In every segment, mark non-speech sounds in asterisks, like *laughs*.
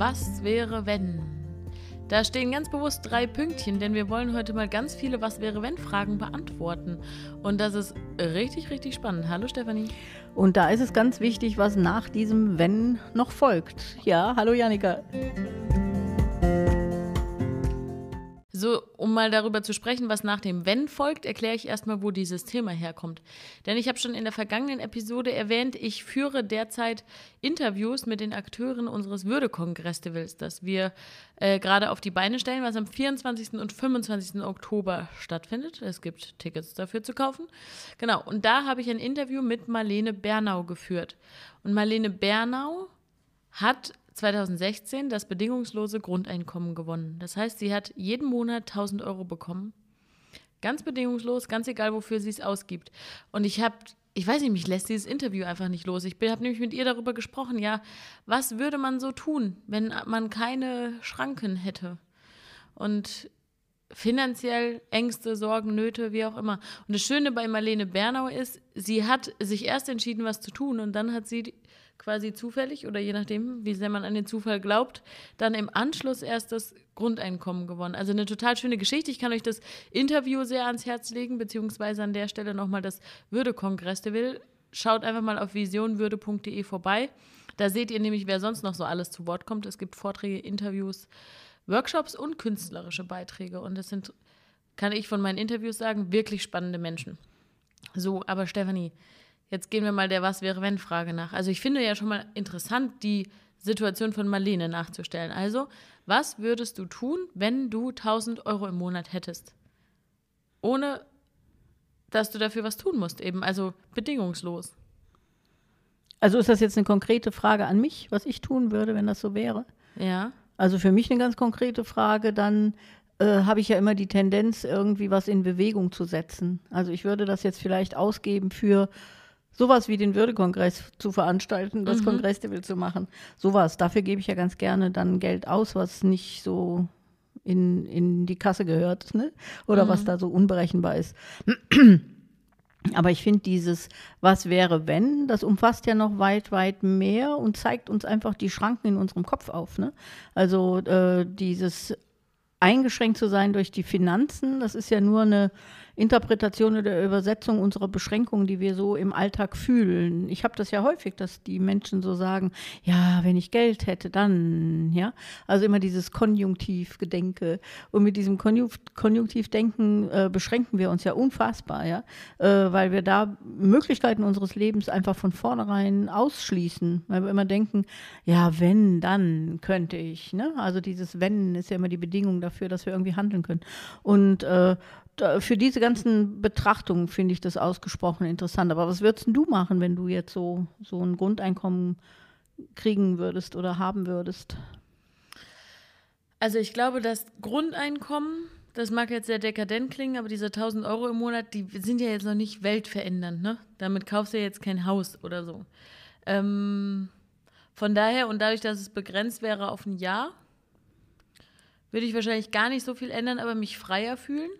Was wäre, wenn? Da stehen ganz bewusst drei Pünktchen, denn wir wollen heute mal ganz viele Was wäre, wenn Fragen beantworten. Und das ist richtig, richtig spannend. Hallo Stefanie. Und da ist es ganz wichtig, was nach diesem Wenn noch folgt. Ja, hallo Janika. So, um mal darüber zu sprechen, was nach dem Wenn folgt, erkläre ich erstmal, wo dieses Thema herkommt. Denn ich habe schon in der vergangenen Episode erwähnt, ich führe derzeit Interviews mit den Akteuren unseres Würdekongresstivals, das wir äh, gerade auf die Beine stellen, was am 24. und 25. Oktober stattfindet. Es gibt Tickets dafür zu kaufen. Genau, und da habe ich ein Interview mit Marlene Bernau geführt. Und Marlene Bernau hat 2016 das bedingungslose Grundeinkommen gewonnen. Das heißt, sie hat jeden Monat 1000 Euro bekommen. Ganz bedingungslos, ganz egal, wofür sie es ausgibt. Und ich habe, ich weiß nicht, mich lässt dieses Interview einfach nicht los. Ich habe nämlich mit ihr darüber gesprochen, ja, was würde man so tun, wenn man keine Schranken hätte? Und finanziell Ängste, Sorgen, Nöte, wie auch immer. Und das Schöne bei Marlene Bernau ist, sie hat sich erst entschieden, was zu tun und dann hat sie quasi zufällig oder je nachdem, wie sehr man an den Zufall glaubt, dann im Anschluss erst das Grundeinkommen gewonnen. Also eine total schöne Geschichte. Ich kann euch das Interview sehr ans Herz legen, beziehungsweise an der Stelle nochmal das Würde-Kongress der will. Schaut einfach mal auf visionwürde.de vorbei. Da seht ihr nämlich, wer sonst noch so alles zu Wort kommt. Es gibt Vorträge, Interviews, Workshops und künstlerische Beiträge. Und das sind, kann ich von meinen Interviews sagen, wirklich spannende Menschen. So, aber Stefanie, Jetzt gehen wir mal der Was wäre wenn Frage nach. Also ich finde ja schon mal interessant, die Situation von Marlene nachzustellen. Also, was würdest du tun, wenn du 1000 Euro im Monat hättest? Ohne, dass du dafür was tun musst, eben. Also bedingungslos. Also ist das jetzt eine konkrete Frage an mich, was ich tun würde, wenn das so wäre? Ja. Also für mich eine ganz konkrete Frage, dann äh, habe ich ja immer die Tendenz, irgendwie was in Bewegung zu setzen. Also ich würde das jetzt vielleicht ausgeben für sowas wie den Würdekongress zu veranstalten, das mhm. Kongresslevel zu machen. Sowas. Dafür gebe ich ja ganz gerne dann Geld aus, was nicht so in, in die Kasse gehört, ne? Oder mhm. was da so unberechenbar ist. Aber ich finde dieses Was wäre wenn, das umfasst ja noch weit, weit mehr und zeigt uns einfach die Schranken in unserem Kopf auf. Ne? Also äh, dieses eingeschränkt zu sein durch die Finanzen, das ist ja nur eine Interpretation oder Übersetzung unserer Beschränkungen, die wir so im Alltag fühlen. Ich habe das ja häufig, dass die Menschen so sagen, ja, wenn ich Geld hätte, dann, ja. Also immer dieses Konjunktivgedenke. Und mit diesem Konjunktivdenken äh, beschränken wir uns ja unfassbar, ja, äh, weil wir da Möglichkeiten unseres Lebens einfach von vornherein ausschließen, weil wir immer denken, ja, wenn, dann könnte ich, ne? Also dieses Wenn ist ja immer die Bedingung dafür, dass wir irgendwie handeln können. Und äh, für diese ganzen Betrachtungen finde ich das ausgesprochen interessant. Aber was würdest du machen, wenn du jetzt so, so ein Grundeinkommen kriegen würdest oder haben würdest? Also ich glaube, das Grundeinkommen, das mag jetzt sehr dekadent klingen, aber diese 1000 Euro im Monat, die sind ja jetzt noch nicht weltverändernd. Ne? Damit kaufst du ja jetzt kein Haus oder so. Ähm, von daher und dadurch, dass es begrenzt wäre auf ein Jahr, würde ich wahrscheinlich gar nicht so viel ändern, aber mich freier fühlen.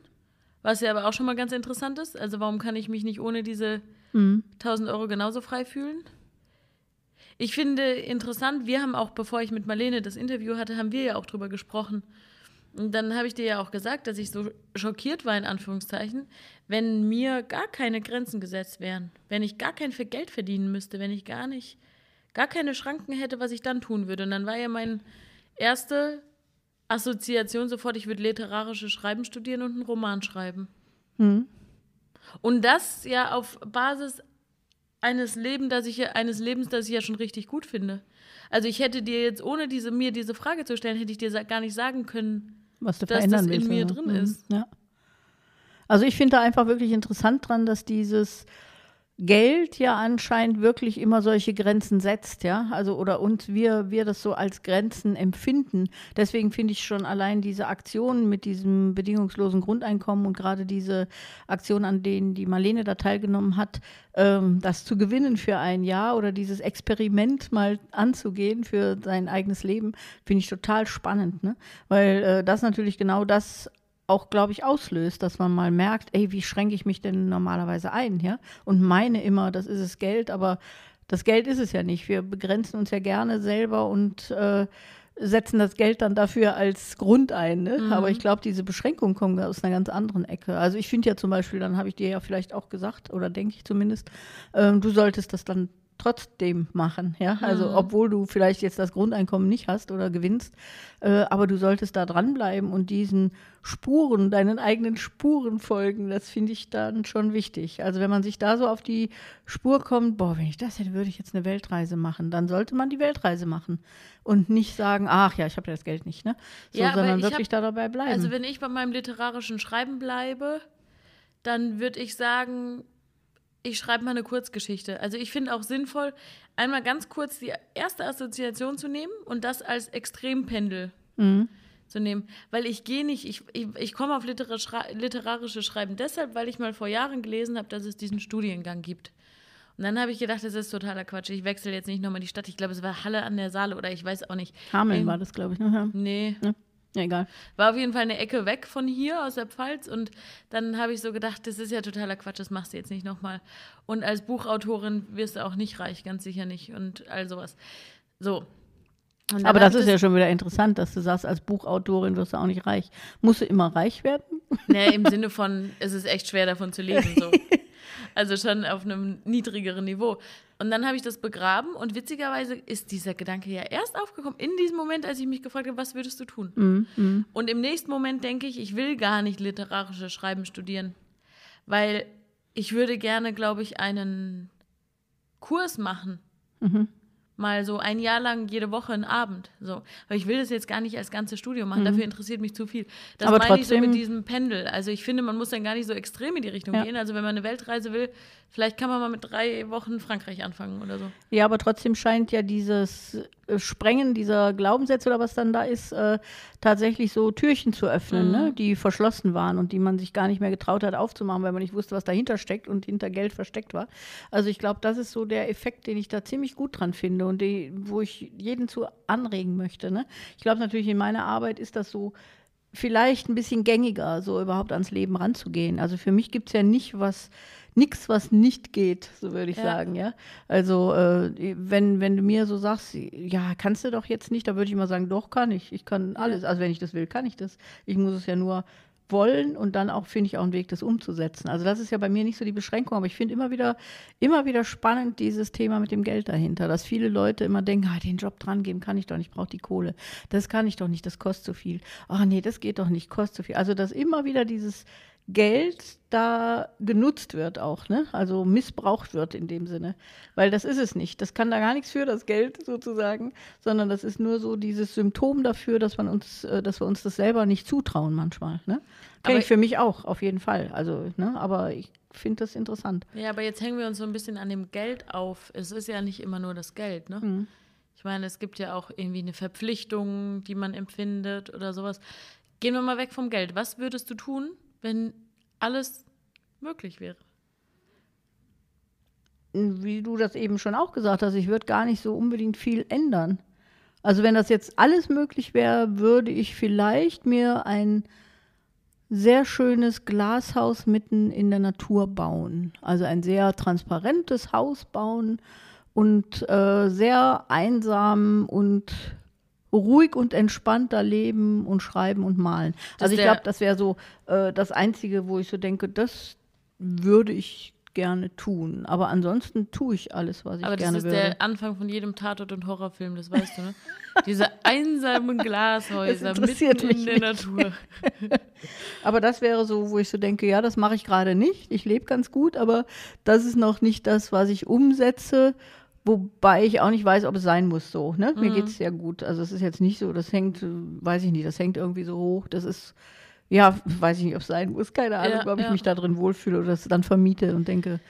Was ja aber auch schon mal ganz interessant ist. Also warum kann ich mich nicht ohne diese mhm. 1000 Euro genauso frei fühlen? Ich finde interessant, wir haben auch, bevor ich mit Marlene das Interview hatte, haben wir ja auch drüber gesprochen. Und dann habe ich dir ja auch gesagt, dass ich so schockiert war, in Anführungszeichen, wenn mir gar keine Grenzen gesetzt wären, wenn ich gar kein Geld verdienen müsste, wenn ich gar nicht, gar keine Schranken hätte, was ich dann tun würde. Und dann war ja mein erste Assoziation sofort, ich würde literarische Schreiben studieren und einen Roman schreiben. Mhm. Und das ja auf Basis eines, Leben, das ich, eines Lebens, das ich ja schon richtig gut finde. Also ich hätte dir jetzt, ohne diese, mir diese Frage zu stellen, hätte ich dir gar nicht sagen können, Was du dass das in willst, mir oder? drin mhm. ist. Ja. Also ich finde da einfach wirklich interessant dran, dass dieses Geld ja anscheinend wirklich immer solche Grenzen setzt, ja, also oder uns wir wir das so als Grenzen empfinden. Deswegen finde ich schon allein diese Aktionen mit diesem bedingungslosen Grundeinkommen und gerade diese Aktion, an denen die Marlene da teilgenommen hat, ähm, das zu gewinnen für ein Jahr oder dieses Experiment mal anzugehen für sein eigenes Leben, finde ich total spannend, ne? Weil äh, das natürlich genau das auch, glaube ich, auslöst, dass man mal merkt, ey, wie schränke ich mich denn normalerweise ein, ja? Und meine immer, das ist es Geld, aber das Geld ist es ja nicht. Wir begrenzen uns ja gerne selber und äh, setzen das Geld dann dafür als Grund ein. Ne? Mhm. Aber ich glaube, diese Beschränkungen kommen aus einer ganz anderen Ecke. Also ich finde ja zum Beispiel, dann habe ich dir ja vielleicht auch gesagt, oder denke ich zumindest, ähm, du solltest das dann trotzdem machen, ja. Also mhm. obwohl du vielleicht jetzt das Grundeinkommen nicht hast oder gewinnst, äh, aber du solltest da dranbleiben und diesen Spuren, deinen eigenen Spuren folgen. Das finde ich dann schon wichtig. Also wenn man sich da so auf die Spur kommt, boah, wenn ich das hätte, würde ich jetzt eine Weltreise machen, dann sollte man die Weltreise machen und nicht sagen, ach ja, ich habe ja das Geld nicht, ne? So, ja, sondern wirklich hab, da dabei bleiben. Also wenn ich bei meinem literarischen Schreiben bleibe, dann würde ich sagen, ich schreibe mal eine Kurzgeschichte. Also ich finde auch sinnvoll, einmal ganz kurz die erste Assoziation zu nehmen und das als Extrempendel mhm. zu nehmen. Weil ich gehe nicht, ich, ich, ich komme auf literarische Schreiben deshalb, weil ich mal vor Jahren gelesen habe, dass es diesen Studiengang gibt. Und dann habe ich gedacht, das ist totaler Quatsch. Ich wechsle jetzt nicht nochmal die Stadt. Ich glaube, es war Halle an der Saale oder ich weiß auch nicht. Hameln ähm, war das, glaube ich. Ne? Nee. Ja. Ja, egal. War auf jeden Fall eine Ecke weg von hier aus der Pfalz und dann habe ich so gedacht, das ist ja totaler Quatsch, das machst du jetzt nicht nochmal. Und als Buchautorin wirst du auch nicht reich, ganz sicher nicht und all sowas. So. Aber das ist ja schon wieder interessant, dass du sagst, als Buchautorin wirst du auch nicht reich. Musst du immer reich werden? *laughs* Nee, im Sinne von, es ist echt schwer davon zu leben. So. *laughs* Also schon auf einem niedrigeren Niveau. Und dann habe ich das begraben und witzigerweise ist dieser Gedanke ja erst aufgekommen in diesem Moment, als ich mich gefragt habe, was würdest du tun? Mm. Und im nächsten Moment denke ich, ich will gar nicht literarische Schreiben studieren, weil ich würde gerne, glaube ich, einen Kurs machen. Mhm mal so ein Jahr lang jede Woche einen Abend. So. Aber ich will das jetzt gar nicht als ganzes Studio machen, mhm. dafür interessiert mich zu viel. Das Aber meine trotzdem, ich so mit diesem Pendel. Also ich finde, man muss dann gar nicht so extrem in die Richtung ja. gehen. Also wenn man eine Weltreise will, vielleicht kann man mal mit drei Wochen Frankreich anfangen oder so. Ja, aber trotzdem scheint ja dieses äh, Sprengen dieser Glaubenssätze oder was dann da ist, äh, tatsächlich so Türchen zu öffnen, ne, mhm. ne, die verschlossen waren und die man sich gar nicht mehr getraut hat aufzumachen, weil man nicht wusste, was dahinter steckt und hinter Geld versteckt war. Also ich glaube, das ist so der Effekt, den ich da ziemlich gut dran finde und die, wo ich jeden zu anregen möchte. Ne? Ich glaube natürlich, in meiner Arbeit ist das so vielleicht ein bisschen gängiger, so überhaupt ans Leben ranzugehen. Also für mich gibt es ja nicht was nichts, was nicht geht, so würde ich ja. sagen, ja. Also äh, wenn, wenn du mir so sagst, ja, kannst du doch jetzt nicht, da würde ich mal sagen, doch kann ich. Ich kann alles. Also wenn ich das will, kann ich das. Ich muss es ja nur wollen und dann auch, finde ich, auch einen Weg, das umzusetzen. Also das ist ja bei mir nicht so die Beschränkung, aber ich finde immer wieder, immer wieder spannend dieses Thema mit dem Geld dahinter, dass viele Leute immer denken, ah, den Job dran geben kann ich doch nicht, ich brauche die Kohle. Das kann ich doch nicht, das kostet zu viel. Ach nee, das geht doch nicht, kostet zu viel. Also dass immer wieder dieses Geld da genutzt wird auch, ne? Also missbraucht wird in dem Sinne. Weil das ist es nicht. Das kann da gar nichts für, das Geld sozusagen, sondern das ist nur so dieses Symptom dafür, dass man uns, äh, dass wir uns das selber nicht zutrauen manchmal. Ne? Kenne ich für mich auch, auf jeden Fall. Also, ne? Aber ich finde das interessant. Ja, aber jetzt hängen wir uns so ein bisschen an dem Geld auf. Es ist ja nicht immer nur das Geld, ne? Mhm. Ich meine, es gibt ja auch irgendwie eine Verpflichtung, die man empfindet oder sowas. Gehen wir mal weg vom Geld. Was würdest du tun, wenn alles möglich wäre. Wie du das eben schon auch gesagt hast, ich würde gar nicht so unbedingt viel ändern. Also wenn das jetzt alles möglich wäre, würde ich vielleicht mir ein sehr schönes Glashaus mitten in der Natur bauen. Also ein sehr transparentes Haus bauen und äh, sehr einsam und ruhig und entspannter leben und schreiben und malen. Das also ich glaube, das wäre so äh, das Einzige, wo ich so denke, das würde ich gerne tun. Aber ansonsten tue ich alles, was ich gerne würde. Aber das ist der Anfang von jedem Tatort- und Horrorfilm, das weißt du, ne? Diese einsamen *laughs* Glashäuser mitten in der Natur. *laughs* aber das wäre so, wo ich so denke, ja, das mache ich gerade nicht. Ich lebe ganz gut, aber das ist noch nicht das, was ich umsetze. Wobei ich auch nicht weiß, ob es sein muss so. Ne? Mhm. Mir geht es sehr gut. Also es ist jetzt nicht so, das hängt, weiß ich nicht, das hängt irgendwie so hoch. Das ist, ja, weiß ich nicht, ob es sein muss. Keine Ahnung, ja, ob ich mich da drin wohlfühle oder das dann vermiete und denke,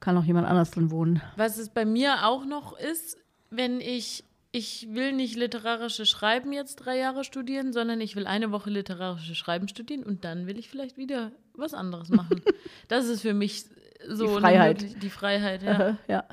kann auch jemand anders drin wohnen. Was es bei mir auch noch ist, wenn ich, ich will nicht literarische Schreiben jetzt drei Jahre studieren, sondern ich will eine Woche literarische Schreiben studieren und dann will ich vielleicht wieder was anderes machen. *laughs* das ist für mich so die Freiheit. Eine, die Freiheit, ja. ja.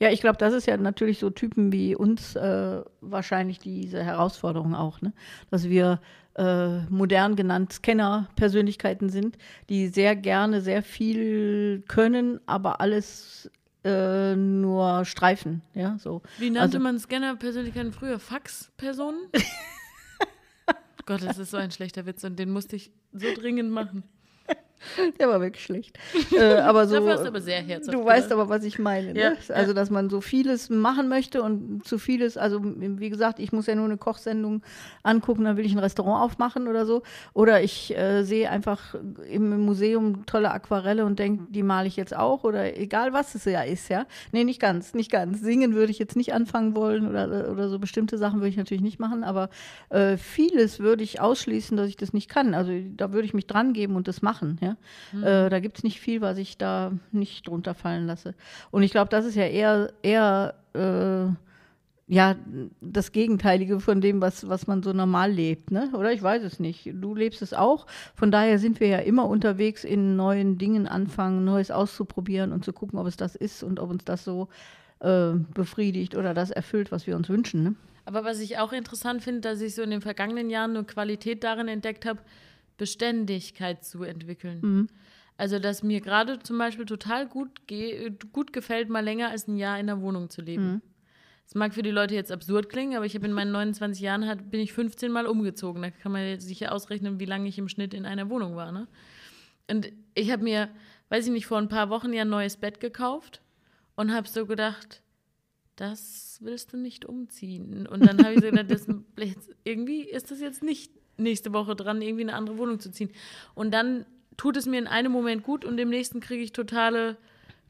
Ja, ich glaube, das ist ja natürlich so Typen wie uns äh, wahrscheinlich diese Herausforderung auch, ne? dass wir äh, modern genannt Scanner-Persönlichkeiten sind, die sehr gerne sehr viel können, aber alles äh, nur Streifen, ja, so. Wie nannte Also- man Scanner-Persönlichkeiten früher? Fax-Personen? *laughs* Gott, das ist so ein schlechter Witz und den musste ich so dringend machen. *laughs* Der war wirklich schlecht. äh, aber so, Dafür hast du aber sehr herzhaft Du weißt aber, was ich meine. Ne? Ja, Also, ja. dass man so vieles machen möchte und zu vieles, also wie gesagt, ich muss ja nur eine Kochsendung angucken, dann will ich ein Restaurant aufmachen oder so. Oder ich äh, sehe einfach im Museum tolle Aquarelle und denke, die male ich jetzt auch oder egal was es ja ist, ja. Nee, nicht ganz, nicht ganz. Singen würde ich jetzt nicht anfangen wollen oder, oder so bestimmte Sachen würde ich natürlich nicht machen, aber äh, vieles würde ich ausschließen, dass ich das nicht kann. Also da würde ich mich dran geben und das machen, ja. Äh, da gibt es nicht viel, was ich da nicht drunter fallen lasse. Und ich glaube, das ist ja eher, eher äh, ja, das Gegenteilige von dem, was, was man so normal lebt, ne? Oder ich weiß es nicht. Du lebst es auch. Von daher sind wir ja immer unterwegs, in neuen Dingen anfangen, Neues auszuprobieren und zu gucken, ob es das ist und ob uns das so äh, befriedigt oder das erfüllt, was wir uns wünschen. Ne? Aber was ich auch interessant finde, dass ich so in den vergangenen Jahren eine Qualität darin entdeckt habe, Beständigkeit zu entwickeln. Mhm. Also, dass mir gerade zum Beispiel total gut, ge gut gefällt, mal länger als ein Jahr in der Wohnung zu leben. Mhm. Das mag für die Leute jetzt absurd klingen, aber ich habe in meinen 29 Jahren hat, bin ich 15 Mal umgezogen. Da kann man jetzt sicher ausrechnen, wie lange ich im Schnitt in einer Wohnung war. Ne? Und ich habe mir, weiß ich nicht, vor ein paar Wochen ja ein neues Bett gekauft und habe so gedacht, das willst du nicht umziehen. Und dann habe ich so gedacht, das, irgendwie ist das jetzt nicht nächste Woche dran, irgendwie eine andere Wohnung zu ziehen. Und dann tut es mir in einem Moment gut und im nächsten kriege ich totale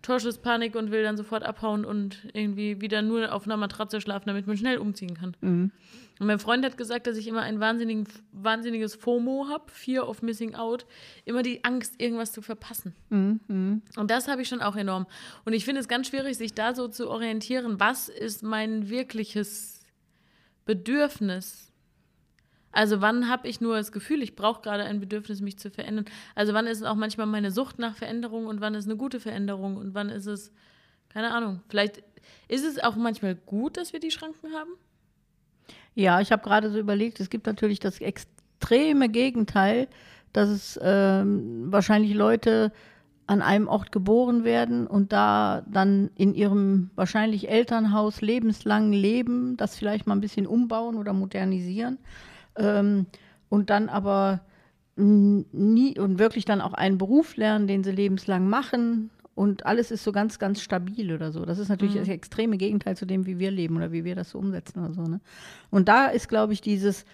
Torschusspanik und will dann sofort abhauen und irgendwie wieder nur auf einer Matratze schlafen, damit man schnell umziehen kann. Mhm. Und mein Freund hat gesagt, dass ich immer ein wahnsinniges FOMO habe, Fear of Missing Out, immer die Angst, irgendwas zu verpassen. Mhm. Mhm. Und das habe ich schon auch enorm. Und ich finde es ganz schwierig, sich da so zu orientieren, was ist mein wirkliches Bedürfnis? Also wann habe ich nur das Gefühl, ich brauche gerade ein Bedürfnis, mich zu verändern? Also wann ist es auch manchmal meine Sucht nach Veränderung und wann ist eine gute Veränderung und wann ist es, keine Ahnung, vielleicht ist es auch manchmal gut, dass wir die Schranken haben? Ja, ich habe gerade so überlegt, es gibt natürlich das extreme Gegenteil, dass es ähm, wahrscheinlich Leute an einem Ort geboren werden und da dann in ihrem wahrscheinlich Elternhaus lebenslang leben, das vielleicht mal ein bisschen umbauen oder modernisieren ähm, und dann aber nie und wirklich dann auch einen Beruf lernen, den sie lebenslang machen und alles ist so ganz, ganz stabil oder so. Das ist natürlich das extreme Gegenteil zu dem, wie wir leben oder wie wir das so umsetzen oder so. Ne? Und da ist, glaube ich, dieses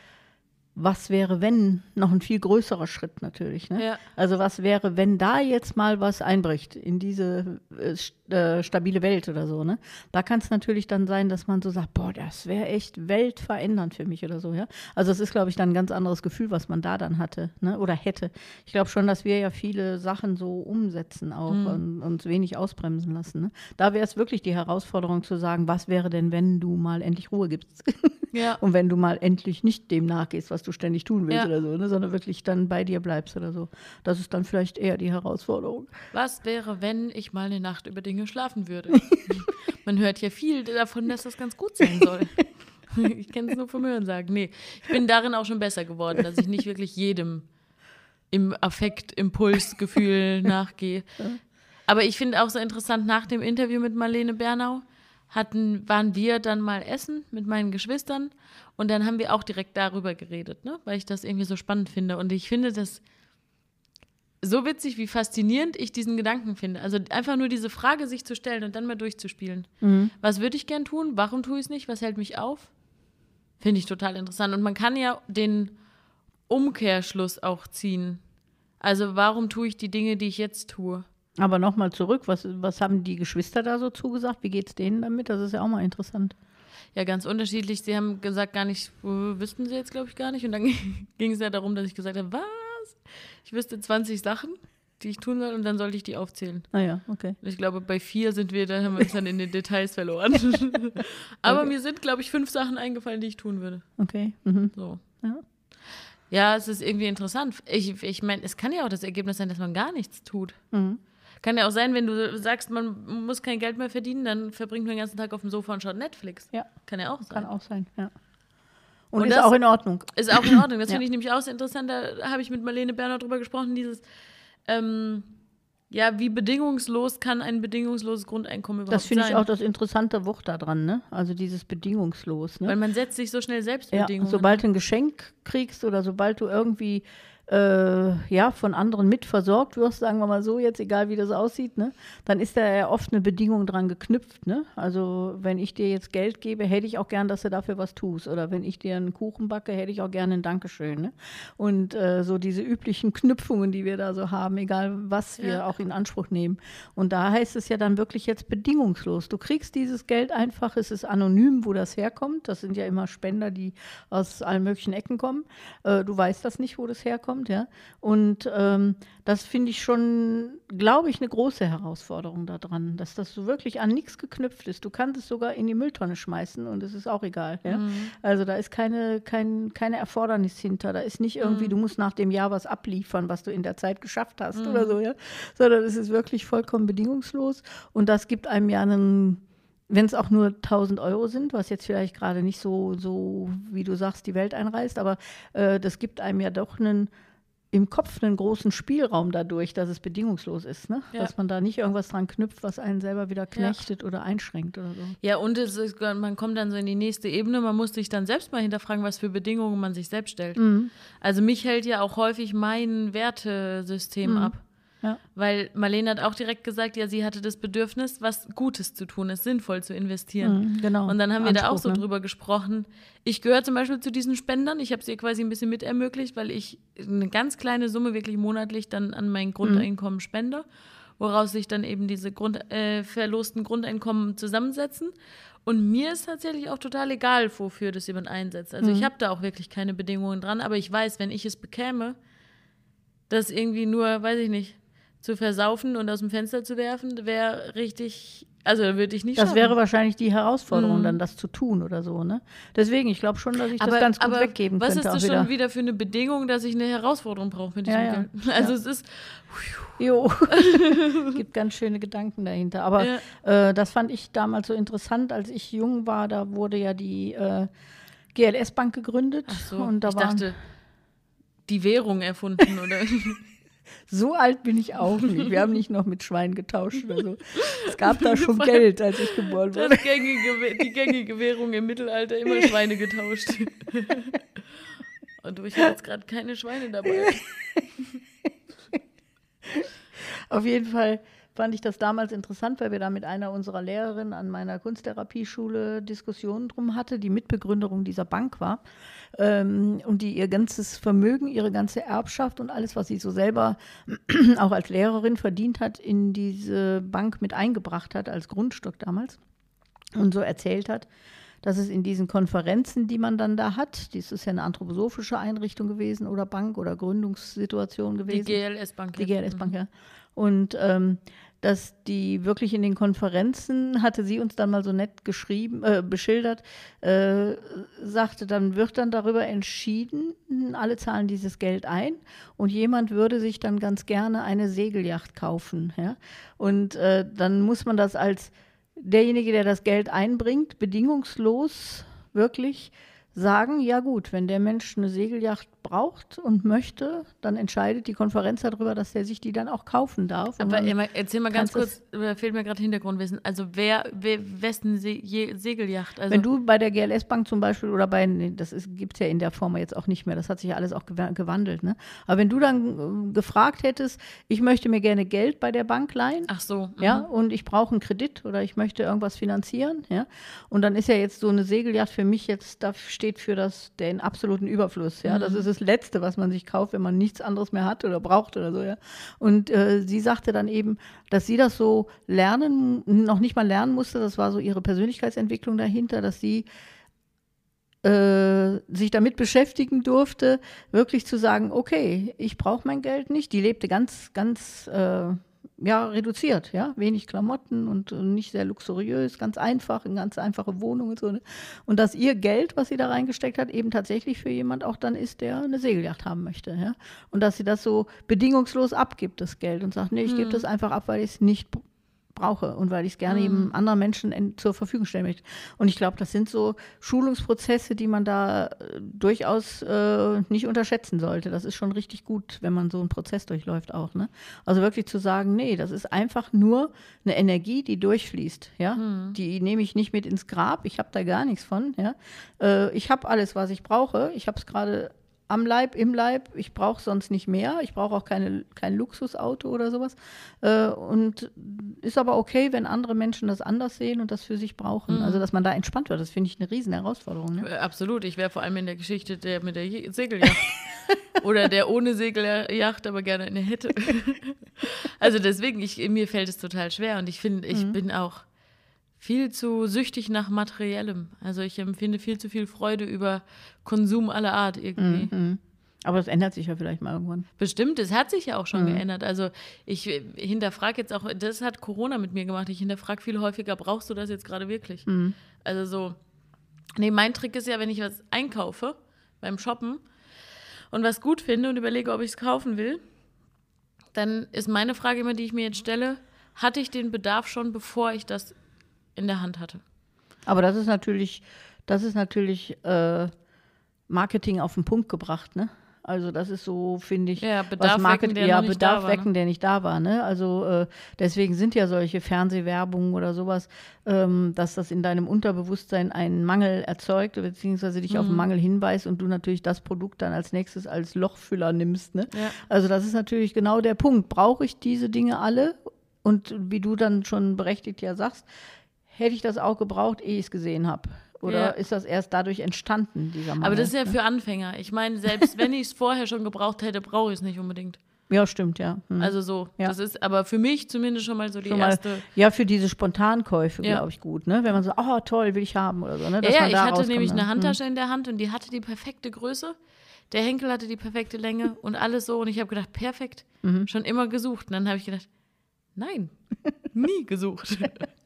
was wäre, wenn, noch ein viel größerer Schritt natürlich. Ne? Ja. Also was wäre, wenn da jetzt mal was einbricht in diese äh, äh, stabile Welt oder so. Ne? Da kann es natürlich dann sein, dass man so sagt, boah, das wäre echt weltverändernd für mich oder so. Ja? Also es ist, glaube ich, dann ein ganz anderes Gefühl, was man da dann hatte ne? oder hätte. Ich glaube schon, dass wir ja viele Sachen so umsetzen auch und uns wenig ausbremsen lassen. Ne? Da wäre es wirklich die Herausforderung zu sagen, was wäre denn, wenn du mal endlich Ruhe gibst? *laughs* Ja. Und wenn du mal endlich nicht dem nachgehst, was du ständig tun willst Ja. oder so, ne, sondern wirklich dann bei dir bleibst oder so. Das ist dann vielleicht eher die Herausforderung. Was wäre, wenn ich mal eine Nacht über Dinge schlafen würde? *laughs* Man hört ja viel davon, dass das ganz gut sein soll. *laughs* Ich kenne es nur vom Hören sagen. Nee, ich bin darin auch schon besser geworden, dass ich nicht wirklich jedem im Affekt, Impuls, Gefühl *laughs* nachgehe. Aber ich finde auch so interessant, nach dem Interview mit Marlene Bernau hatten, waren wir dann mal essen mit meinen Geschwistern und dann haben wir auch direkt darüber geredet, ne? weil ich das irgendwie so spannend finde. Und ich finde das so witzig, wie faszinierend ich diesen Gedanken finde. Also einfach nur diese Frage sich zu stellen und dann mal durchzuspielen. Was würde ich gern tun? Warum tue ich es nicht? Was hält mich auf? Finde ich total interessant. Und man kann ja den Umkehrschluss auch ziehen. Also warum tue ich die Dinge, die ich jetzt tue? Aber nochmal zurück, was, was haben die Geschwister da so zugesagt? Wie geht es denen damit? Das ist ja auch mal interessant. Ja, ganz unterschiedlich. Sie haben gesagt, gar nicht, äh, wüssten sie jetzt, glaube ich, gar nicht. Und dann *laughs* ging es ja darum, dass ich gesagt habe, was? Ich wüsste 20 Sachen, die ich tun soll und dann sollte ich die aufzählen. Naja, okay. Und Ich glaube, bei vier sind wir, da haben wir uns dann in den Details verloren. *laughs* Aber mir sind, glaube ich, fünf Sachen eingefallen, die ich tun würde. Okay. Mhm. So. Ja. Ja, es ist irgendwie interessant. Ich, ich meine, es kann ja auch das Ergebnis sein, dass man gar nichts tut. Mhm. Kann ja auch sein, wenn du sagst, man muss kein Geld mehr verdienen, dann verbringt man den ganzen Tag auf dem Sofa und schaut Netflix. Ja, Kann ja auch sein. kann auch sein, ja. Und, Und ist auch in Ordnung. Ist auch in Ordnung. Das *clears throat* Ja. finde ich nämlich auch sehr interessant. Da habe ich mit Marlene Berner drüber gesprochen, dieses, ähm, Ja, wie bedingungslos kann ein bedingungsloses Grundeinkommen überhaupt Das finde ich sein? auch das interessante Wort daran, ne? Also dieses bedingungslos. Ne? Weil man setzt sich so schnell selbst Ja, Bedingungen. sobald du ein Geschenk kriegst oder sobald du irgendwie äh, ja, von anderen mitversorgt wirst, sagen wir mal so, jetzt egal wie das aussieht, ne, dann ist da ja oft eine Bedingung dran geknüpft. Ne? Also wenn ich dir jetzt Geld gebe, hätte ich auch gern, dass du dafür was tust. Oder wenn ich dir einen Kuchen backe, hätte ich auch gerne ein Dankeschön. Ne? Und äh, so diese üblichen Knüpfungen, die wir da so haben, egal was wir Ja. auch in Anspruch nehmen. Und da heißt es ja dann wirklich jetzt bedingungslos. Du kriegst dieses Geld einfach, es ist anonym, wo das herkommt. Das sind ja immer Spender, die aus allen möglichen Ecken kommen. Äh, du weißt das nicht, wo das herkommt, ja. Und ähm, das finde ich schon, glaube ich, eine große Herausforderung daran, dass das so wirklich an nichts geknüpft ist. Du kannst es sogar in die Mülltonne schmeißen und es ist auch egal. Ja? Also da ist keine, kein, keine Erfordernis hinter. Da ist nicht irgendwie, du musst nach dem Jahr was abliefern, was du in der Zeit geschafft hast oder so, ja. Sondern es ist wirklich vollkommen bedingungslos und das gibt einem ja einen wenn es auch nur 1000 Euro sind, was jetzt vielleicht gerade nicht so, so, wie du sagst, die Welt einreißt, aber äh, das gibt einem ja doch einen, im Kopf einen großen Spielraum dadurch, dass es bedingungslos ist, ne? Ja. Dass man da nicht irgendwas dran knüpft, was einen selber wieder knechtet oder einschränkt oder so. Ja, und es ist, man kommt dann so in die nächste Ebene. Man muss sich dann selbst mal hinterfragen, was für Bedingungen man sich selbst stellt. Mhm. Also mich hält ja auch häufig mein Wertesystem ab. Ja. Weil Marlene hat auch direkt gesagt, ja, sie hatte das Bedürfnis, was Gutes zu tun, es sinnvoll zu investieren. Mhm, genau. Und dann haben wir da auch so ne? drüber gesprochen. Ich gehöre zum Beispiel zu diesen Spendern. Ich habe es ihr quasi ein bisschen mit ermöglicht, weil ich eine ganz kleine Summe wirklich monatlich dann an mein Grundeinkommen spende, woraus sich dann eben diese Grund, äh, verlosten Grundeinkommen zusammensetzen. Und mir ist tatsächlich auch total egal, wofür das jemand einsetzt. Also ich habe da auch wirklich keine Bedingungen dran, aber ich weiß, wenn ich es bekäme, das irgendwie nur, weiß ich nicht, zu versaufen und aus dem Fenster zu werfen, wäre richtig, also würde ich nicht Das schaffen. wäre wahrscheinlich die Herausforderung, Mhm. dann das zu tun oder so, ne? Deswegen, ich glaube schon, dass ich aber, das ganz gut weggeben was könnte. ist das auch schon wieder. wieder für eine Bedingung, dass ich eine Herausforderung brauche mit diesem Ja, ja. *laughs* Also Ja. es ist, Jo, *laughs* gibt ganz schöne Gedanken dahinter. Aber äh, das fand ich damals so interessant, als ich jung war. Da wurde ja die äh, GLS-Bank gegründet. ach so, und da ich waren, dachte, die Währung erfunden oder *laughs* so alt bin ich auch nicht. Wir haben nicht noch mit Schweinen getauscht oder so. Es gab da *laughs* schon Geld, als ich geboren wurde. gängige, die gängige Währung im Mittelalter immer Schweine getauscht. Und ich habe jetzt gerade keine Schweine dabei. Auf jeden Fall fand ich das damals interessant, weil wir da mit einer unserer Lehrerinnen an meiner Kunsttherapieschule Diskussionen drum hatte, die Mitbegründerung dieser Bank war ähm, und die ihr ganzes Vermögen, ihre ganze Erbschaft und alles, was sie so selber *clears throat* auch als Lehrerin verdient hat, in diese Bank mit eingebracht hat als Grundstock damals und so erzählt hat, dass es in diesen Konferenzen, die man dann da hat, dies ist ja eine anthroposophische Einrichtung gewesen oder Bank oder Gründungssituation Die gewesen. GLS-Bank. Die GLS-Bank, ja. Und ähm, dass die wirklich in den Konferenzen, hatte sie uns dann mal so nett geschrieben, äh, beschildert, äh, sagte, dann wird dann darüber entschieden, alle zahlen dieses Geld ein und jemand würde sich dann ganz gerne eine Segelyacht kaufen. Ja? Und äh, dann muss man das als derjenige, der das Geld einbringt, bedingungslos wirklich sagen, ja gut, wenn der Mensch eine Segelyacht braucht und möchte, dann entscheidet die Konferenz darüber, dass der sich die dann auch kaufen darf. Aber Emma, erzähl mal ganz kurz, da fehlt mir gerade Hintergrundwissen. Also wer, wer wessen Se Je Segelyacht? Also, Wenn du bei der GLS Bank zum Beispiel oder bei, nee, das gibt es ja in der Form jetzt auch nicht mehr, das hat sich ja alles auch gewa- gewandelt. Ne? Aber wenn du dann äh, gefragt hättest, ich möchte mir gerne Geld bei der Bank leihen, Ach so. mhm. ja, und ich brauche einen Kredit oder ich möchte irgendwas finanzieren, ja, und dann ist ja jetzt so eine Segelyacht für mich jetzt, da steht für das, den absoluten Überfluss, ja, das ist das Letzte, was man sich kauft, wenn man nichts anderes mehr hat oder braucht oder so, ja. Und äh, sie sagte dann eben, dass sie das so lernen, noch nicht mal lernen musste, das war so ihre Persönlichkeitsentwicklung dahinter, dass sie äh, sich damit beschäftigen durfte, wirklich zu sagen, okay, ich brauche mein Geld nicht. Die lebte ganz, ganz äh, ja, reduziert, ja, wenig Klamotten und, äh, nicht sehr luxuriös, ganz einfach, eine ganz einfache Wohnung und so. Ne? Und dass ihr Geld, was sie da reingesteckt hat, eben tatsächlich für jemand auch dann ist, der eine Segelyacht haben möchte, ja. Und dass sie das so bedingungslos abgibt, das Geld, und sagt, nee, ich gebe das einfach ab, weil ich es nicht brauche und weil ich es gerne mhm. eben anderen Menschen in, zur Verfügung stellen möchte. Und ich glaube, das sind so Schulungsprozesse, die man da äh, durchaus äh, nicht unterschätzen sollte. Das ist schon richtig gut, wenn man so einen Prozess durchläuft auch. Ne? Also wirklich zu sagen, nee, das ist einfach nur eine Energie, die durchfließt. Ja? Mhm. Die nehme ich nicht mit ins Grab, ich habe da gar nichts von. Ja? Äh, ich habe alles, was ich brauche. Ich habe es gerade am Leib, im Leib. Ich brauche sonst nicht mehr. Ich brauche auch keine, kein Luxusauto oder sowas. Äh, und ist aber okay, wenn andere Menschen das anders sehen und das für sich brauchen. Mhm. Also, dass man da entspannt wird, das finde ich eine riesen Herausforderung. Ne? Äh, absolut. Ich wäre vor allem in der Geschichte der mit der Segeljacht. *laughs* oder der ohne Segeljacht, aber gerne eine hätte. *laughs* also deswegen, ich, mir fällt es total schwer und ich finde, ich mhm. bin auch viel zu süchtig nach Materiellem. Also ich empfinde viel zu viel Freude über Konsum aller Art irgendwie. Mhm. Aber das ändert sich ja vielleicht mal irgendwann. Bestimmt, es hat sich ja auch schon mhm. geändert. Also ich hinterfrage jetzt auch, das hat Corona mit mir gemacht. Ich hinterfrage viel häufiger, brauchst du das jetzt gerade wirklich? Mhm. Also so, nee, mein Trick ist ja, wenn ich was einkaufe beim Shoppen und was gut finde und überlege, ob ich es kaufen will, dann ist meine Frage immer, die ich mir jetzt stelle, hatte ich den Bedarf schon, bevor ich das in der Hand hatte. Aber das ist natürlich, das ist natürlich äh, Marketing auf den Punkt gebracht, ne? Also das ist so, finde ich, ja, Bedarf was Market, wecken, der ja, Bedarf wecken, ne? der nicht da war. Ne? Also äh, deswegen sind ja solche Fernsehwerbungen oder sowas, ähm, dass das in deinem Unterbewusstsein einen Mangel erzeugt, beziehungsweise dich mhm. auf einen mhm. Mangel hinweist und du natürlich das Produkt dann als nächstes als Lochfüller nimmst. Ne? Ja. Also das ist natürlich genau der Punkt. Brauche ich diese Dinge alle? Und wie du dann schon berechtigt ja sagst, hätte ich das auch gebraucht, ehe ich es gesehen habe. Oder ja. ist das erst dadurch entstanden, dieser Mangel? Aber das ist ja ne? für Anfänger. Ich meine, selbst wenn ich es vorher schon gebraucht hätte, brauche ich es nicht unbedingt. Ja, stimmt, ja. Hm. Also so, ja. das ist aber für mich zumindest schon mal so die schon erste. Mal, ja, für diese Spontankäufe, ja. glaube ich, gut, ne? Wenn man so, oh toll, will ich haben oder so, ne? Dass ja, ja ich hatte nämlich eine hm. Handtasche hm. in der Hand und die hatte die perfekte Größe. Der Henkel hatte die perfekte Länge *laughs* und alles so. Und ich habe gedacht, perfekt, mhm. schon immer gesucht. Und dann habe ich gedacht, nein, nie gesucht. *laughs*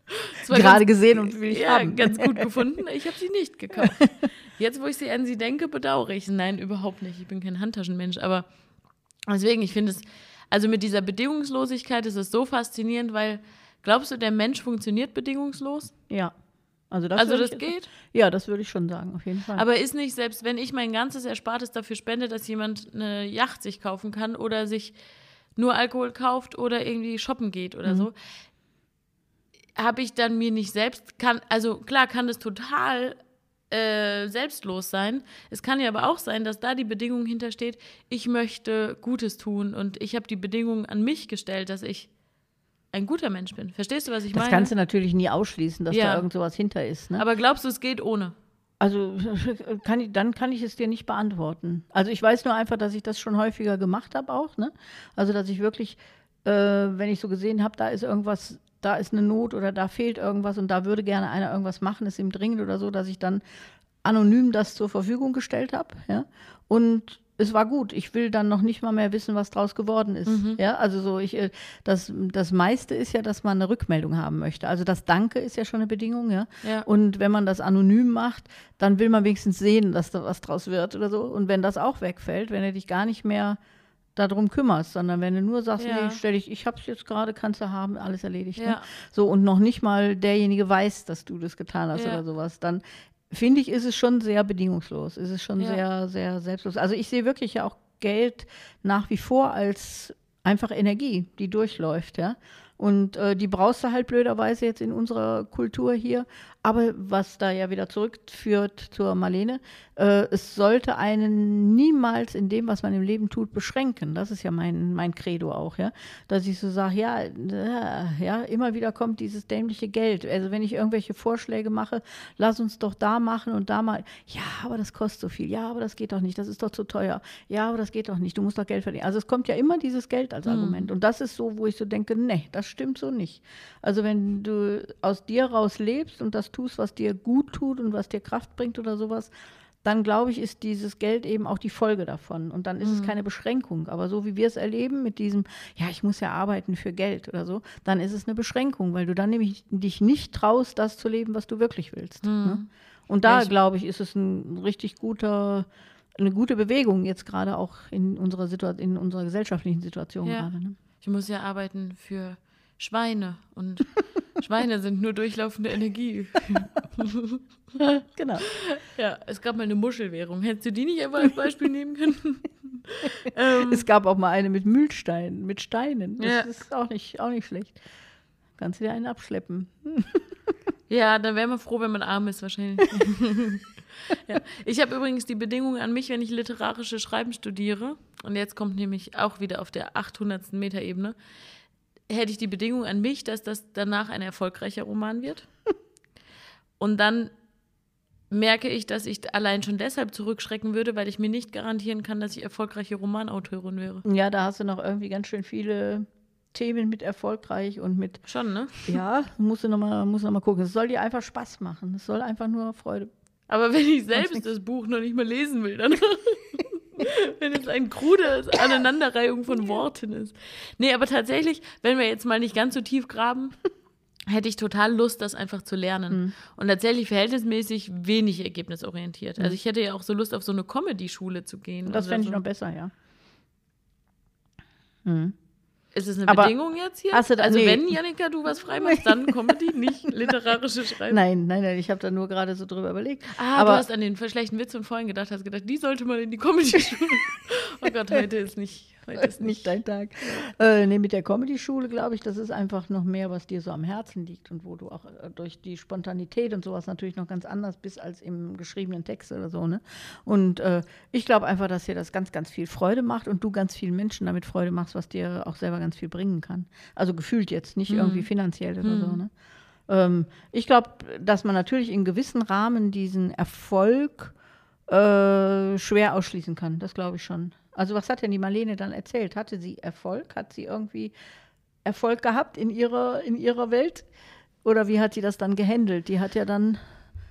Gerade ganz, gesehen und will ich ja, haben. ganz gut gefunden. *laughs* Ich habe sie nicht gekauft. Jetzt, wo ich sie an sie denke, bedauere ich. Nein, überhaupt nicht. Ich bin kein Handtaschenmensch. Aber deswegen, ich finde es, also mit dieser Bedingungslosigkeit ist es so faszinierend, weil glaubst du, der Mensch funktioniert bedingungslos? Ja. Also das, also das ich, geht? Ja, das würde ich schon sagen, auf jeden Fall. Aber ist nicht, selbst wenn ich mein ganzes Erspartes dafür spende, dass jemand eine Yacht sich kaufen kann oder sich nur Alkohol kauft oder irgendwie shoppen geht oder mhm. so, habe ich dann mir nicht selbst, kann, also klar kann das total äh, selbstlos sein. Es kann ja aber auch sein, dass da die Bedingung hintersteht, ich möchte Gutes tun und ich habe die Bedingung an mich gestellt, dass ich ein guter Mensch bin. Verstehst du, was ich das meine? Das kannst du natürlich nie ausschließen, dass ja. da irgend sowas hinter ist. Ne? Aber glaubst du, es geht ohne? Also *laughs* kann ich, dann kann ich es dir nicht beantworten. Also ich weiß nur einfach, dass ich das schon häufiger gemacht habe auch. Ne? Also dass ich wirklich, äh, wenn ich so gesehen habe, da ist irgendwas da ist eine Not oder da fehlt irgendwas und da würde gerne einer irgendwas machen, ist ihm dringend oder so, dass ich dann anonym das zur Verfügung gestellt habe. Ja? Und es war gut. Ich will dann noch nicht mal mehr wissen, was draus geworden ist. Mhm. Ja, also so ich äh, das das meiste ist ja, dass man eine Rückmeldung haben möchte. Also das Danke ist ja schon eine Bedingung, ja. ja. Und wenn man das anonym macht, dann will man wenigstens sehen, dass da was draus wird oder so. Und wenn das auch wegfällt, wenn er dich gar nicht mehr darum kümmerst, sondern wenn du nur sagst, ja. nee, stell dich, ich hab's jetzt gerade, kannst du haben, alles erledigt. Ne? Ja. Ne? So, und noch nicht mal derjenige weiß, dass du das getan hast ja. oder sowas, dann finde ich, ist es schon sehr bedingungslos, ist es schon sehr, sehr selbstlos. Also ich sehe wirklich ja auch Geld nach wie vor als einfach Energie, die durchläuft, ja. Und äh, die brauchst du halt blöderweise jetzt in unserer Kultur hier. Aber was da ja wieder zurückführt zur Marlene, äh, es sollte einen niemals in dem, was man im Leben tut, beschränken. Das ist ja mein, mein Credo auch, ja. Dass ich so sage, ja, äh, ja, immer wieder kommt dieses dämliche Geld. Also wenn ich irgendwelche Vorschläge mache, lass uns doch da machen und da mal. Ja, aber das kostet so viel. Ja, aber das geht doch nicht. Das ist doch zu teuer. Ja, aber das geht doch nicht. Du musst doch Geld verdienen. Also es kommt ja immer dieses Geld als mhm. Argument. Und das ist so, wo ich so denke, nee, das stimmt so nicht. Also wenn du aus dir raus lebst und das tust, was dir gut tut und was dir Kraft bringt oder sowas, dann glaube ich, ist dieses Geld eben auch die Folge davon. Und dann ist mhm. es keine Beschränkung. Aber so wie wir es erleben mit diesem, ja, ich muss ja arbeiten für Geld oder so, dann ist es eine Beschränkung, weil du dann nämlich dich nicht traust, das zu leben, was du wirklich willst. Mhm. Ne? Und da, glaube ich, ist es ein richtig guter, eine gute Bewegung jetzt gerade auch in unserer Situation, in unserer gesellschaftlichen Situation ja. gerade. Ne? Ich muss ja arbeiten für Schweine und *laughs* Schweine sind nur durchlaufende Energie. *laughs* genau. Ja, es gab mal eine Muschelwährung. Hättest du die nicht einfach als Beispiel nehmen können? *laughs* ähm, es gab auch mal eine mit Mühlsteinen, mit Steinen. Das Ja. ist auch nicht, auch nicht schlecht. Kannst du dir einen abschleppen. ja, dann wäre man froh, wenn man arm ist, wahrscheinlich. ja. Ich habe übrigens die Bedingung an mich, wenn ich literarische Schreiben studiere, und jetzt kommt nämlich auch wieder auf der 800. Meterebene, hätte ich die Bedingung an mich, dass das danach ein erfolgreicher Roman wird. *laughs* Und dann merke ich, dass ich allein schon deshalb zurückschrecken würde, weil ich mir nicht garantieren kann, dass ich erfolgreiche Romanautorin wäre. Ja, da hast du noch irgendwie ganz schön viele Themen mit erfolgreich und mit, Schon, ne? ja, musst du nochmal noch mal gucken. Es soll dir einfach Spaß machen. Es soll einfach nur Freude. Aber wenn ich selbst das Buch noch nicht mal lesen will, dann. *laughs* *laughs* wenn es ein krudes Aneinanderreihung von Worten ist. Nee, aber tatsächlich, wenn wir jetzt mal nicht ganz so tief graben, hätte ich total Lust, das einfach zu lernen. Und tatsächlich verhältnismäßig wenig ergebnisorientiert. Also ich hätte ja auch so Lust, auf so eine Comedy-Schule zu gehen. Das fände ich so. noch besser, ja. Mhm. Ist es eine Aber Bedingung jetzt hier? also nee. wenn, Janika, du was freimachst, dann Comedy, nicht *laughs* literarische Schreiben. Nein, nein, nein, ich habe da nur gerade so drüber überlegt. Ah, Aber- du hast an den schlechten Witz von vorhin gedacht, hast gedacht, die sollte mal in die Comedy-Schule. *laughs* oh Gott, heute ist nicht, heute ist nicht dein Tag. Äh, nee, mit der Comedy-Schule, glaube ich, das ist einfach noch mehr, was dir so am Herzen liegt und wo du auch äh, durch die Spontanität und sowas natürlich noch ganz anders bist als im geschriebenen Text oder so. Ne? Und äh, ich glaube einfach, dass dir das ganz, ganz viel Freude macht und du ganz vielen Menschen damit Freude machst, was dir auch selber ganz viel bringen kann. Also gefühlt jetzt, nicht irgendwie finanziell oder so. Ne? Ähm, ich glaube, dass man natürlich in gewissen Rahmen diesen Erfolg äh, schwer ausschließen kann. Das glaube ich schon. Also was hat denn die Marlene dann erzählt? Hatte sie Erfolg? Hat sie irgendwie Erfolg gehabt in ihrer, in ihrer Welt? Oder wie hat sie das dann gehandelt? Die hat ja dann,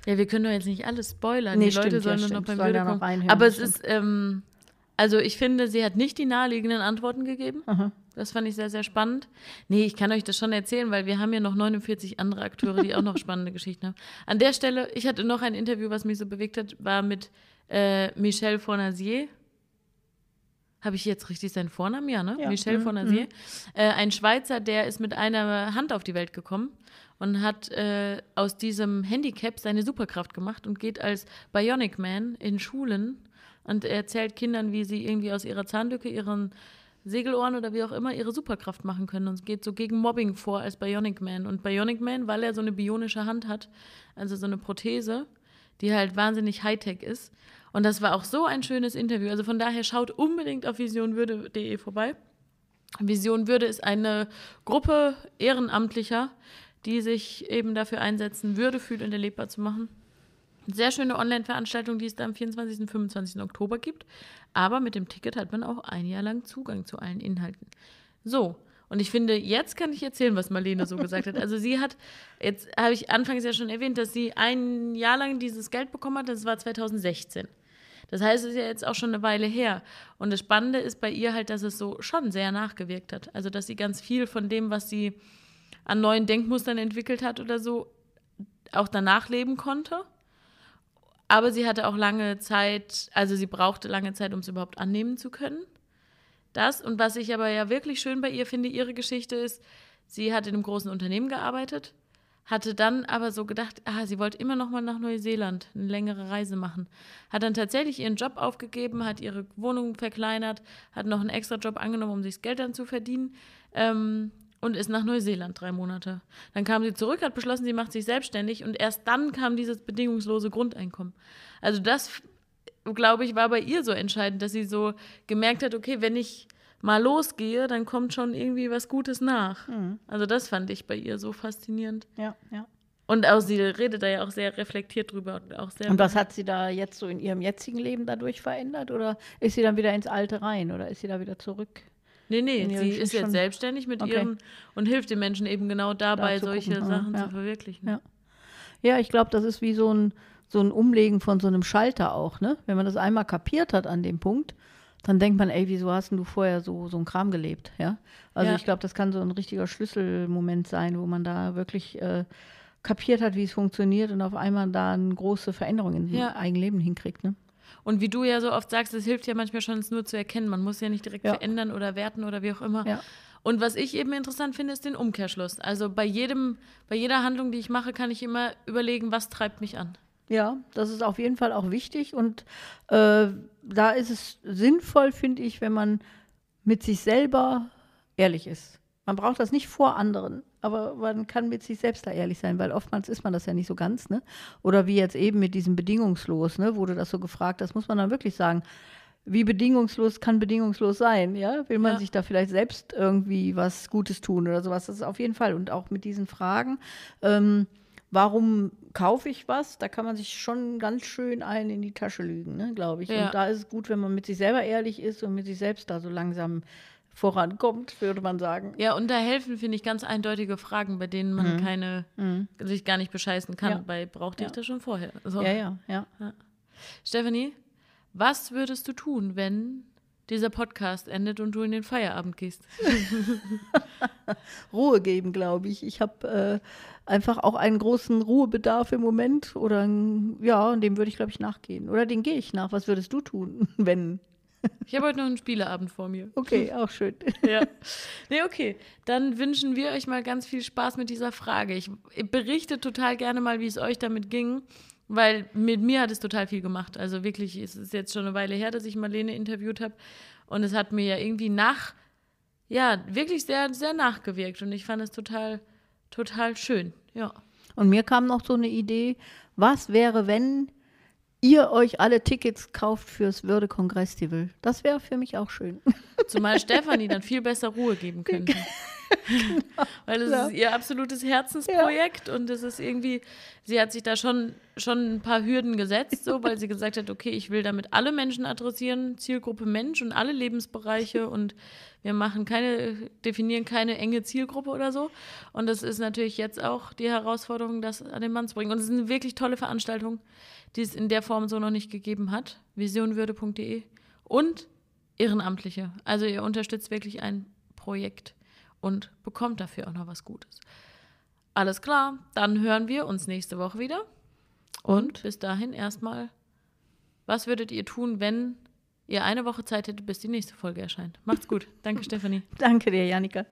Ja, wir können doch jetzt nicht alles spoilern. Nee, die Leute stimmt, sollen ja, nur noch beim da noch kommen. reinhören, Aber es ist, ähm, also ich finde, sie hat nicht die naheliegenden Antworten gegeben. aha, Das fand ich sehr, sehr spannend. Nee, ich kann euch das schon erzählen, weil wir haben ja noch 49 andere Akteure, die auch noch *laughs* spannende Geschichten haben. An der Stelle, ich hatte noch ein Interview, was mich so bewegt hat, war mit äh, Michel Fournazier. Habe ich jetzt richtig seinen Vornamen? Ja, ne? Ja. Michel Mhm, Fournazier. Äh, ein Schweizer, der ist mit einer Hand auf die Welt gekommen und hat äh, aus diesem Handicap seine Superkraft gemacht und geht als Bionic Man in Schulen und erzählt Kindern, wie sie irgendwie aus ihrer Zahnlücke ihren Segelohren oder wie auch immer ihre Superkraft machen können und geht so gegen Mobbing vor als Bionic Man. Und Bionic Man, weil er so eine bionische Hand hat, also so eine Prothese, die halt wahnsinnig Hightech ist. Und das war auch so ein schönes Interview. Also von daher schaut unbedingt auf visionwürde.de vorbei. Vision Würde ist eine Gruppe Ehrenamtlicher, die sich eben dafür einsetzen, würdefühlend erlebbar zu machen. Sehr schöne Online-Veranstaltung, die es da am 24. und 25. Oktober gibt. Aber mit dem Ticket hat man auch ein Jahr lang Zugang zu allen Inhalten. So, und ich finde, jetzt kann ich erzählen, was Marlene so gesagt hat. Also sie hat, jetzt habe ich anfangs ja schon erwähnt, dass sie ein Jahr lang dieses Geld bekommen hat, das war 2016. Das heißt, es ist ja jetzt auch schon eine Weile her. Und das Spannende ist bei ihr halt, dass es so schon sehr nachgewirkt hat. Also, dass sie ganz viel von dem, was sie an neuen Denkmustern entwickelt hat oder so, auch danach leben konnte. Aber sie hatte auch lange Zeit, also sie brauchte lange Zeit, um es überhaupt annehmen zu können. Das und was ich aber ja wirklich schön bei ihr finde, ihre Geschichte ist, sie hat in einem großen Unternehmen gearbeitet, hatte dann aber so gedacht, ah, sie wollte immer noch mal nach Neuseeland eine längere Reise machen. Hat dann tatsächlich ihren Job aufgegeben, hat ihre Wohnung verkleinert, hat noch einen extra Job angenommen, um sich das Geld dann zu verdienen ähm, und ist nach Neuseeland drei Monate. Dann kam sie zurück, hat beschlossen, sie macht sich selbstständig und erst dann kam dieses bedingungslose Grundeinkommen. Also das, glaube ich, war bei ihr so entscheidend, dass sie so gemerkt hat, okay, wenn ich mal losgehe, dann kommt schon irgendwie was Gutes nach. Also das fand ich bei ihr so faszinierend. ja, ja. Und auch sie redet da ja auch sehr reflektiert drüber und auch sehr. Und was hat sie da jetzt so in ihrem jetzigen Leben dadurch verändert? Oder ist sie dann wieder ins Alte rein? Oder ist sie da wieder zurück? nee, nee, sie ist jetzt selbstständig mit Okay. ihrem und hilft den Menschen eben genau dabei, Da solche gucken, Sachen ja. zu verwirklichen. Ja. Ja, ich glaube, das ist wie so ein, so ein Umlegen von so einem Schalter auch, ne? Wenn man das einmal kapiert hat an dem Punkt, dann denkt man, ey, wieso hast denn du vorher so, so ein Kram gelebt, ja? Also Ja. ich glaube, das kann so ein richtiger Schlüsselmoment sein, wo man da wirklich äh, kapiert hat, wie es funktioniert und auf einmal da eine große Veränderung in Ja. sein Eigenleben hinkriegt, ne? Und wie du ja so oft sagst, es hilft ja manchmal schon, es nur zu erkennen. Man muss ja nicht direkt Ja. verändern oder werten oder wie auch immer. Ja. Und was ich eben interessant finde, ist den Umkehrschluss. Also bei jedem, bei jeder Handlung, die ich mache, kann ich immer überlegen, was treibt mich an. Ja, das ist auf jeden Fall auch wichtig und äh, da ist es sinnvoll, finde ich, wenn man mit sich selber ehrlich ist. Man braucht das nicht vor anderen, aber man kann mit sich selbst da ehrlich sein, weil oftmals ist man das ja nicht so ganz, ne? Oder wie jetzt eben mit diesem bedingungslos, ne? Wurde das so gefragt, das muss man dann wirklich sagen. Wie bedingungslos kann bedingungslos sein, ja? Will man Ja. sich da vielleicht selbst irgendwie was Gutes tun oder sowas? Das ist auf jeden Fall. Und auch mit diesen Fragen, ähm, warum kaufe ich was? Da kann man sich schon ganz schön einen in die Tasche lügen, ne, glaube ich. Ja. Und da ist es gut, wenn man mit sich selber ehrlich ist und mit sich selbst da so langsam vorankommt, würde man sagen. Ja, und da helfen, finde ich, ganz eindeutige Fragen, bei denen man keine, sich gar nicht bescheißen kann. Mhm. Ja. Bei brauchte ich Ja. das schon vorher. So. Ja, ja, ja. Stephanie, was würdest du tun, wenn dieser Podcast endet und du in den Feierabend gehst? *laughs* Ruhe geben, glaube ich. Ich habe äh, einfach auch einen großen Ruhebedarf im Moment oder ja, und dem würde ich, glaube ich, nachgehen. Oder den gehe ich nach. Was würdest du tun, *laughs* wenn? Ich habe heute noch einen Spieleabend vor mir. Okay, auch schön. *laughs* Ja. Nee, okay. Dann wünschen wir euch mal ganz viel Spaß mit dieser Frage. Ich berichte total gerne mal, wie es euch damit ging, weil mit mir hat es total viel gemacht. Also wirklich, es ist jetzt schon eine Weile her, dass ich Marlene interviewt habe. Und es hat mir ja irgendwie nach, ja, wirklich sehr, sehr nachgewirkt. Und ich fand es total, total schön. Ja. Und mir kam noch so eine Idee, was wäre, wenn ihr euch alle Tickets kauft fürs Würde-Kongress-Festival? Das wäre für mich auch schön. Zumal *laughs* Stefanie dann viel besser Ruhe geben könnte. Weil es Ja. ist ihr absolutes Herzensprojekt und es ist irgendwie, sie hat sich da schon, schon ein paar Hürden gesetzt, so, weil sie gesagt hat, okay, ich will damit alle Menschen adressieren, Zielgruppe Mensch und alle Lebensbereiche und wir machen keine, definieren keine enge Zielgruppe oder so. Und das ist natürlich jetzt auch die Herausforderung, das an den Mann zu bringen. Und es ist eine wirklich tolle Veranstaltung, die es in der Form so noch nicht gegeben hat. Visionwürde.de und Ehrenamtliche. Also ihr unterstützt wirklich ein Projekt und bekommt dafür auch noch was Gutes. Alles klar, dann hören wir uns nächste Woche wieder. Und bis dahin erstmal, was würdet ihr tun, wenn ihr eine Woche Zeit hättet, bis die nächste Folge erscheint? Macht's gut. Danke, *laughs* Stefanie. Danke dir, Janika.